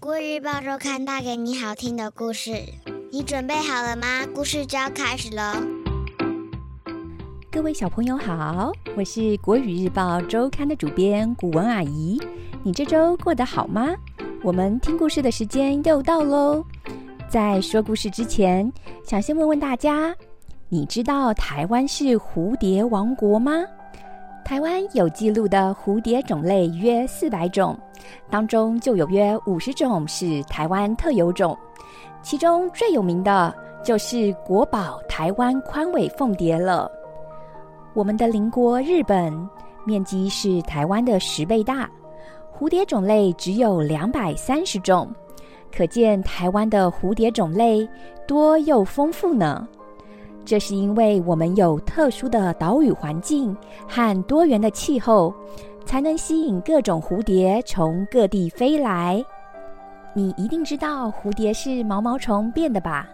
国语日报周刊带给你好听的故事，你准备好了吗？故事就要开始喽！各位小朋友好，我是国语日报周刊的主编古文阿姨。你这周过得好吗？我们听故事的时间又到喽。在说故事之前，想先问问大家，你知道台湾是蝴蝶王国吗？台湾有记录的蝴蝶种类约四百种，当中就有约五十种是台湾特有种，其中最有名的就是国宝台湾宽尾凤蝶了。我们的邻国日本面积是台湾的十倍大，蝴蝶种类只有两百三十种，可见台湾的蝴蝶种类多又丰富呢。这是因为我们有特殊的岛屿环境和多元的气候，才能吸引各种蝴蝶从各地飞来。你一定知道蝴蝶是毛毛虫变的吧？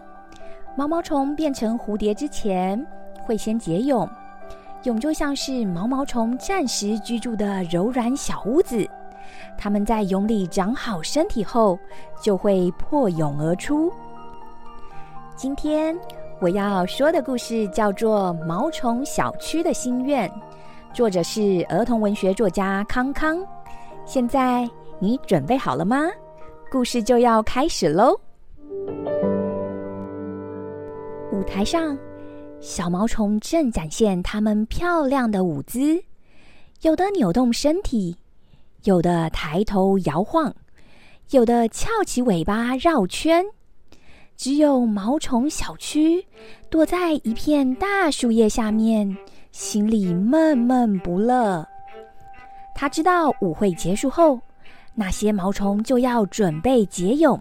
毛毛虫变成蝴蝶之前，会先结蛹，蛹就像是毛毛虫暂时居住的柔软小屋子。它们在蛹里长好身体后，就会破蛹而出。今天。我要说的故事叫做《毛虫小区的心愿》，作者是儿童文学作家康康。现在你准备好了吗？故事就要开始喽！舞台上，小毛虫正展现它们漂亮的舞姿，有的扭动身体，有的抬头摇晃，有的翘起尾巴绕圈。只有毛虫小区躲在一片大树叶下面，心里闷闷不乐。他知道舞会结束后，那些毛虫就要准备结蛹。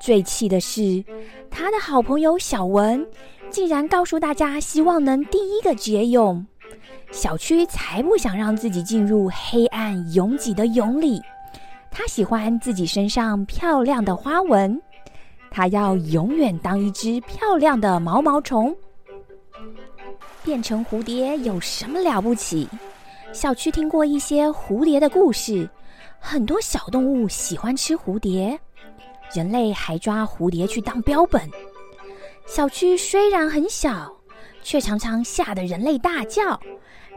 最气的是，他的好朋友小文竟然告诉大家，希望能第一个结蛹。小区才不想让自己进入黑暗拥挤的蛹里，他喜欢自己身上漂亮的花纹。它要永远当一只漂亮的毛毛虫。变成蝴蝶有什么了不起？小区听过一些蝴蝶的故事，很多小动物喜欢吃蝴蝶，人类还抓蝴蝶去当标本。小区虽然很小，却常常吓得人类大叫。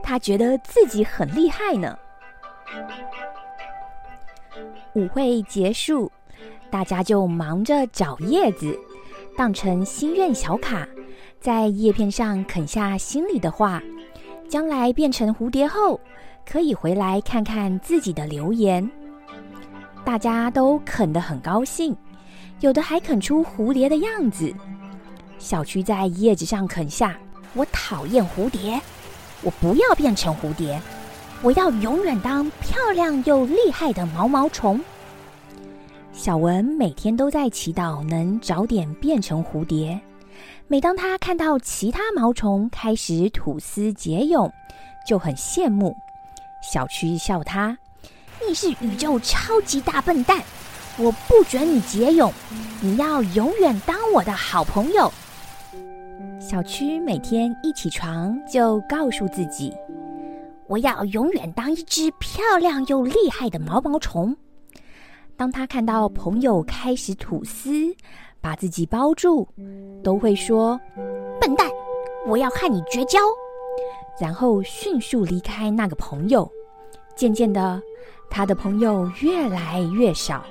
他觉得自己很厉害呢。舞会结束。大家就忙着找叶子，当成心愿小卡，在叶片上啃下心里的话。将来变成蝴蝶后，可以回来看看自己的留言。大家都啃得很高兴，有的还啃出蝴蝶的样子。小区在叶子上啃下：“我讨厌蝴蝶，我不要变成蝴蝶，我要永远当漂亮又厉害的毛毛虫。”小文每天都在祈祷能早点变成蝴蝶。每当他看到其他毛虫开始吐丝结蛹，就很羡慕。小区笑他：“你是宇宙超级大笨蛋，我不准你结蛹，你要永远当我的好朋友。”小区每天一起床就告诉自己：“我要永远当一只漂亮又厉害的毛毛虫。”当他看到朋友开始吐丝，把自己包住，都会说：“笨蛋，我要和你绝交。”然后迅速离开那个朋友。渐渐的，他的朋友越来越少。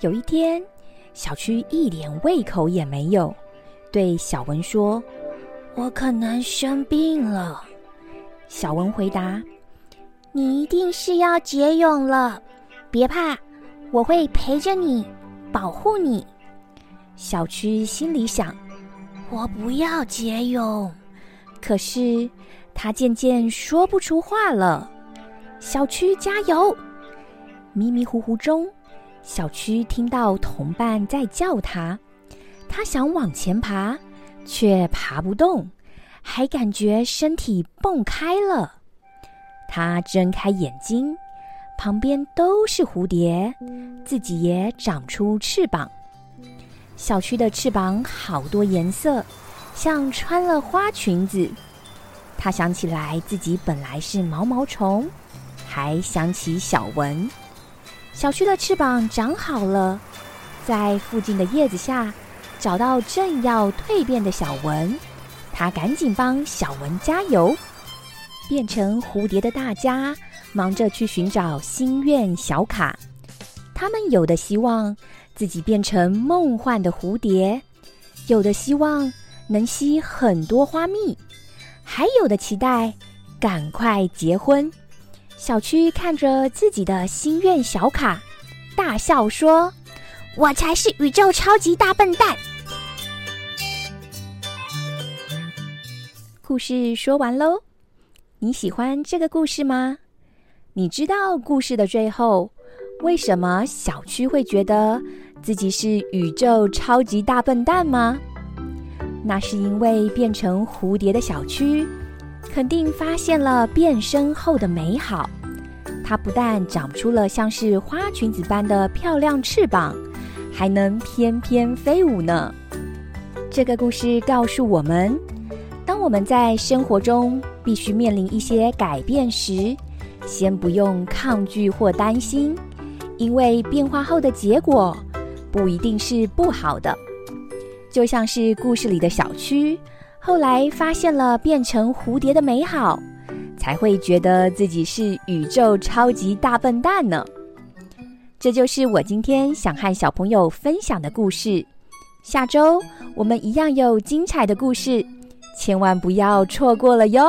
有一天，小区一点胃口也没有，对小文说：“我可能生病了。”小文回答。你一定是要结蛹了，别怕，我会陪着你，保护你。小区心里想：我不要结蛹。可是他渐渐说不出话了。小区加油！迷迷糊糊中，小区听到同伴在叫他，他想往前爬，却爬不动，还感觉身体蹦开了。他睁开眼睛，旁边都是蝴蝶，自己也长出翅膀。小区的翅膀好多颜色，像穿了花裙子。他想起来自己本来是毛毛虫，还想起小文。小区的翅膀长好了，在附近的叶子下找到正要蜕变的小文，他赶紧帮小文加油。变成蝴蝶的大家忙着去寻找心愿小卡，他们有的希望自己变成梦幻的蝴蝶，有的希望能吸很多花蜜，还有的期待赶快结婚。小区看着自己的心愿小卡，大笑说：“我才是宇宙超级大笨蛋。”故事说完喽，你喜欢这个故事吗？你知道故事的最后为什么小区会觉得自己是宇宙超级大笨蛋吗？那是因为变成蝴蝶的小区。肯定发现了变身后的美好。它不但长出了像是花裙子般的漂亮翅膀，还能翩翩飞舞呢。这个故事告诉我们：当我们在生活中必须面临一些改变时，先不用抗拒或担心，因为变化后的结果不一定是不好的。就像是故事里的小区。后来发现了变成蝴蝶的美好，才会觉得自己是宇宙超级大笨蛋呢。这就是我今天想和小朋友分享的故事。下周我们一样有精彩的故事，千万不要错过了哟！